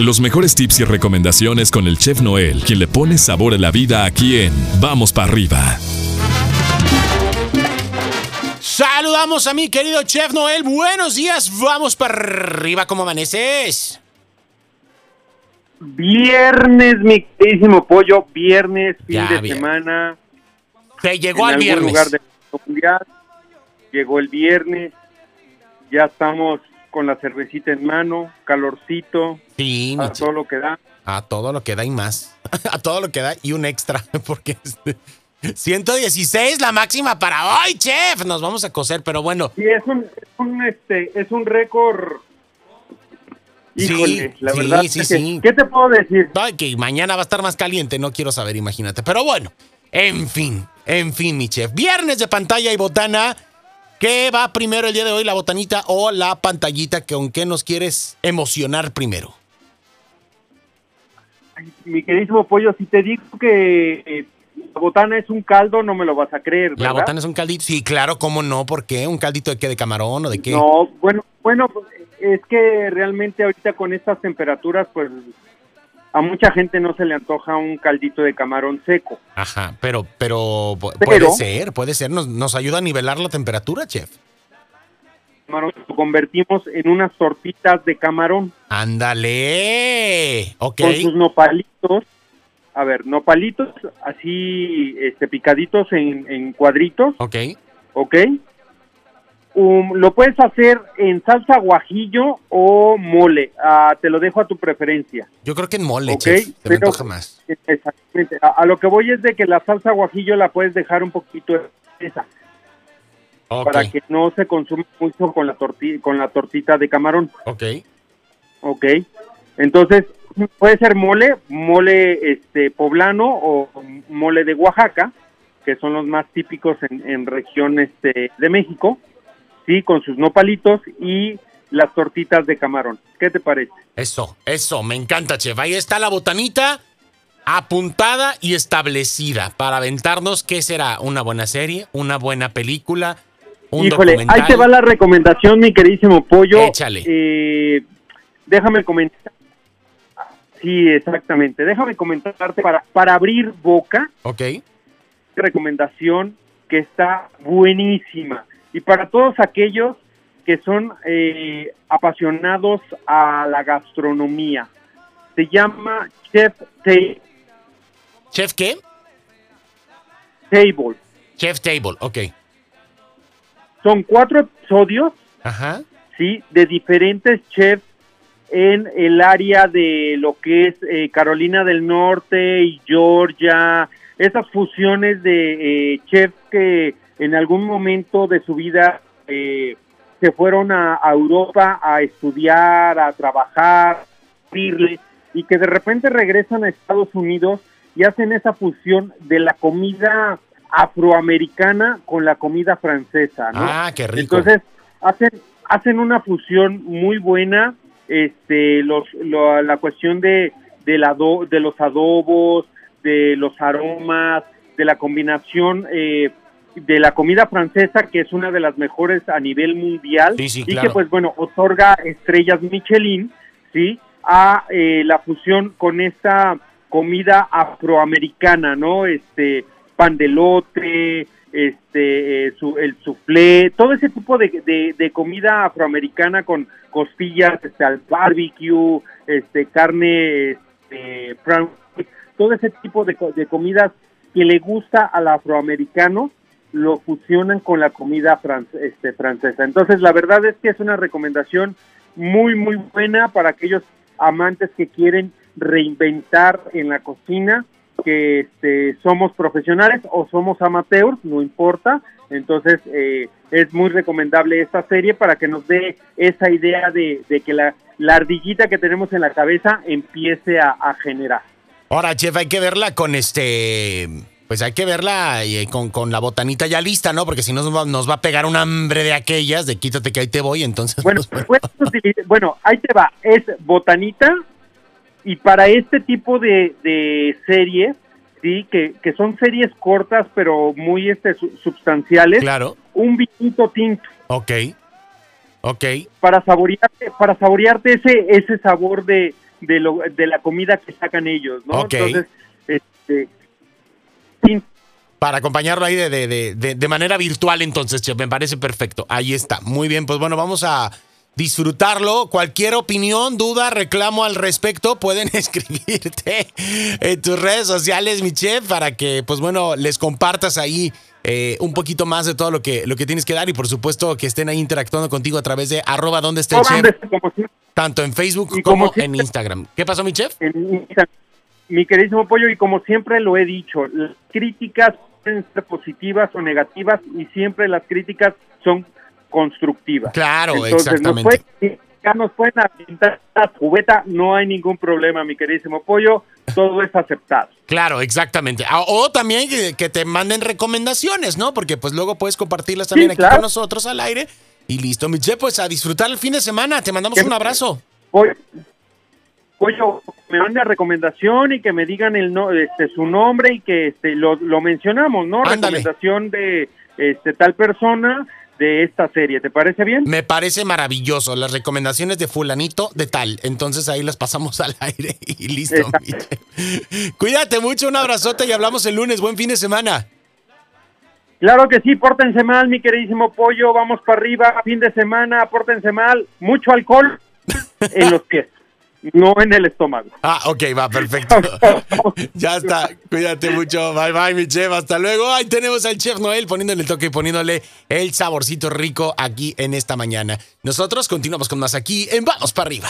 Los mejores tips y recomendaciones con el chef Noel, quien le pone sabor a la vida aquí en Vamos para arriba. Saludamos a mi querido chef Noel. Buenos días, vamos para arriba. ¿Cómo amaneces? Viernes, mi queridísimo pollo. Viernes, fin Ya, de semana. Se llegó al viernes. lugar. Llegó el viernes. Ya estamos con la cervecita en mano, calorcito, Sí, a todo lo que da. A todo lo que da y más. A todo lo que da y un extra. Porque este, 116 la máxima para hoy, chef. Nos vamos a coser, pero bueno. Sí, es un, es un, este, es un récord. Sí, la sí, verdad. sí, es que, sí. ¿Qué te puedo decir? Ay, que mañana va a estar más caliente, no quiero saber, imagínate. Pero bueno, en fin, en fin, mi chef. Viernes de pantalla y botana. ¿Qué va primero el día de hoy, la botanita o la pantallita? ¿Con qué nos quieres emocionar primero? Mi queridísimo pollo, si te digo que eh, la botana es un caldo, no me lo vas a creer, ¿verdad? ¿La botana es un caldito? Sí, claro, ¿cómo no? ¿Por qué? ¿Un caldito de qué? ¿De camarón o de qué? No, bueno, bueno, es que realmente ahorita con estas temperaturas, pues a mucha gente no se le antoja un caldito de camarón seco. Ajá, pero, pero, pu- Pero- puede ser, puede ser. Nos, nos ayuda a nivelar la temperatura, chef. Camarón lo convertimos en unas tortitas de camarón Ándale. Ok. con sus nopalitos. A ver, nopalitos así este, picaditos en, en cuadritos, Ok. ¿ok? Um, lo puedes hacer en salsa guajillo o mole. Ah, te lo dejo a tu preferencia. Yo creo que en mole, Ok, chef. Se me pero- antoja más. Exactamente. A, a lo que voy es de que la salsa guajillo la puedes dejar un poquito espesa Ok. para que no se consuma mucho con la tortilla, con la tortita de camarón, Ok. ¿ok? Entonces puede ser mole, mole este poblano o mole de Oaxaca, que son los más típicos en, en región este de México, sí, con sus nopalitos y las tortitas de camarón. ¿Qué te parece? Eso, eso, me encanta, chef. Ahí está la botanita apuntada y establecida para aventarnos qué será una buena serie, una buena película, un Híjole, documental. ahí te va la recomendación, mi queridísimo pollo. Échale. Eh, déjame comentar. Sí, exactamente. Déjame comentarte para, para abrir boca, Ok. recomendación que está buenísima. Y para todos aquellos que son eh, apasionados a la gastronomía. Se llama Chef Ta- ¿Chef qué? Table. Chef Table, ok. Son cuatro episodios Ajá. ¿sí? De diferentes chefs en el área de lo que es eh, Carolina del Norte y Georgia, esas fusiones de eh, chefs que en algún momento de su vida eh, se fueron a, a Europa a estudiar, a trabajar, irle, y que de repente regresan a Estados Unidos y hacen esa fusión de la comida afroamericana con la comida francesa, ¿no? Ah, qué rico. Entonces, hacen, hacen una fusión muy buena, este, los, lo- la cuestión de, del ado- de los adobos, de los aromas, de la combinación eh, de la comida francesa, que es una de las mejores a nivel mundial, Sí, sí, y que pues bueno, otorga estrellas Michelin, ¿sí? A eh, la fusión con esta comida afroamericana, ¿no? Este, pan de lote, este, eh, su- el soufflé, todo ese tipo de, de- de comida afroamericana con costillas, este, al barbecue, este, carne, este, todo ese tipo de, de comidas que le gusta al afroamericano, lo fusionan con la comida este, francesa. Entonces, la verdad es que es una recomendación muy, muy buena para aquellos amantes que quieren reinventar en la cocina, que este, somos profesionales o somos amateurs, no importa. Entonces, eh, es muy recomendable esta serie para que nos dé esa idea de, que la, la ardillita que tenemos en la cabeza empiece a, a generar. Ahora, chef, hay que verla con este. Pues hay que verla y, eh, con, con la botanita ya lista, ¿no? Porque si no nos va, nos va a pegar un hambre de aquellas, de quítate que ahí te voy, entonces. Bueno, pues, puedes utilizar- bueno, ahí te va, es botanita y para este tipo de, de series, sí, que, que son series cortas pero muy este su- sustanciales, claro. un vinito tinto Ok. Ok. para saborearte, para saborearte ese, ese sabor de, de, lo, de la comida que sacan ellos, ¿no? Ok. Entonces, este, Para acompañarlo ahí de, de- de- de- manera virtual, entonces, chef, me parece perfecto. Ahí está. Muy bien, pues bueno, vamos a disfrutarlo. Cualquier opinión, duda, reclamo al respecto, pueden escribirte en tus redes sociales, mi chef, para que, pues bueno, les compartas ahí eh, un poquito más de todo lo que, lo que tienes que dar y por supuesto que estén ahí interactuando contigo a través de arroba donde está el chef, tanto en Facebook Y como, como en Instagram. ¿Qué pasó, mi chef? mi queridísimo pollo, y como siempre lo he dicho, las críticas pueden ser positivas o negativas y siempre las críticas son constructivas. Claro, Entonces, exactamente. Nos pueden, nos pueden aventar la cubeta, no hay ningún problema, mi queridísimo pollo, todo es aceptado. Claro, exactamente. Ah, O también que, te manden recomendaciones, ¿no? Porque pues luego puedes compartirlas también Sí, aquí claro. con nosotros al aire. Y listo, mi chef, pues a disfrutar el fin de semana. Te mandamos ¿Qué- un abrazo. Pollo, me mande recomendación y que me digan el no, este, su nombre y que este, lo, lo mencionamos, ¿no? Ándale. Recomendación de este, tal persona de esta serie, ¿te parece bien? Me parece maravilloso. Las recomendaciones de fulanito de tal. Entonces ahí las pasamos al aire y listo. Cuídate mucho, un abrazote y hablamos el lunes. Buen fin de semana. Claro que sí, pórtense mal, mi queridísimo pollo, vamos para arriba, fin de semana, pórtense mal, mucho alcohol en los pies, no en el estómago. Ah, ok, va, perfecto. ya está. Cuídate mucho. Bye, bye, mi chef. Hasta luego. Ahí tenemos al chef Noel poniéndole el toque y poniéndole el saborcito rico aquí en esta mañana. Nosotros continuamos con más aquí en Vamos para arriba.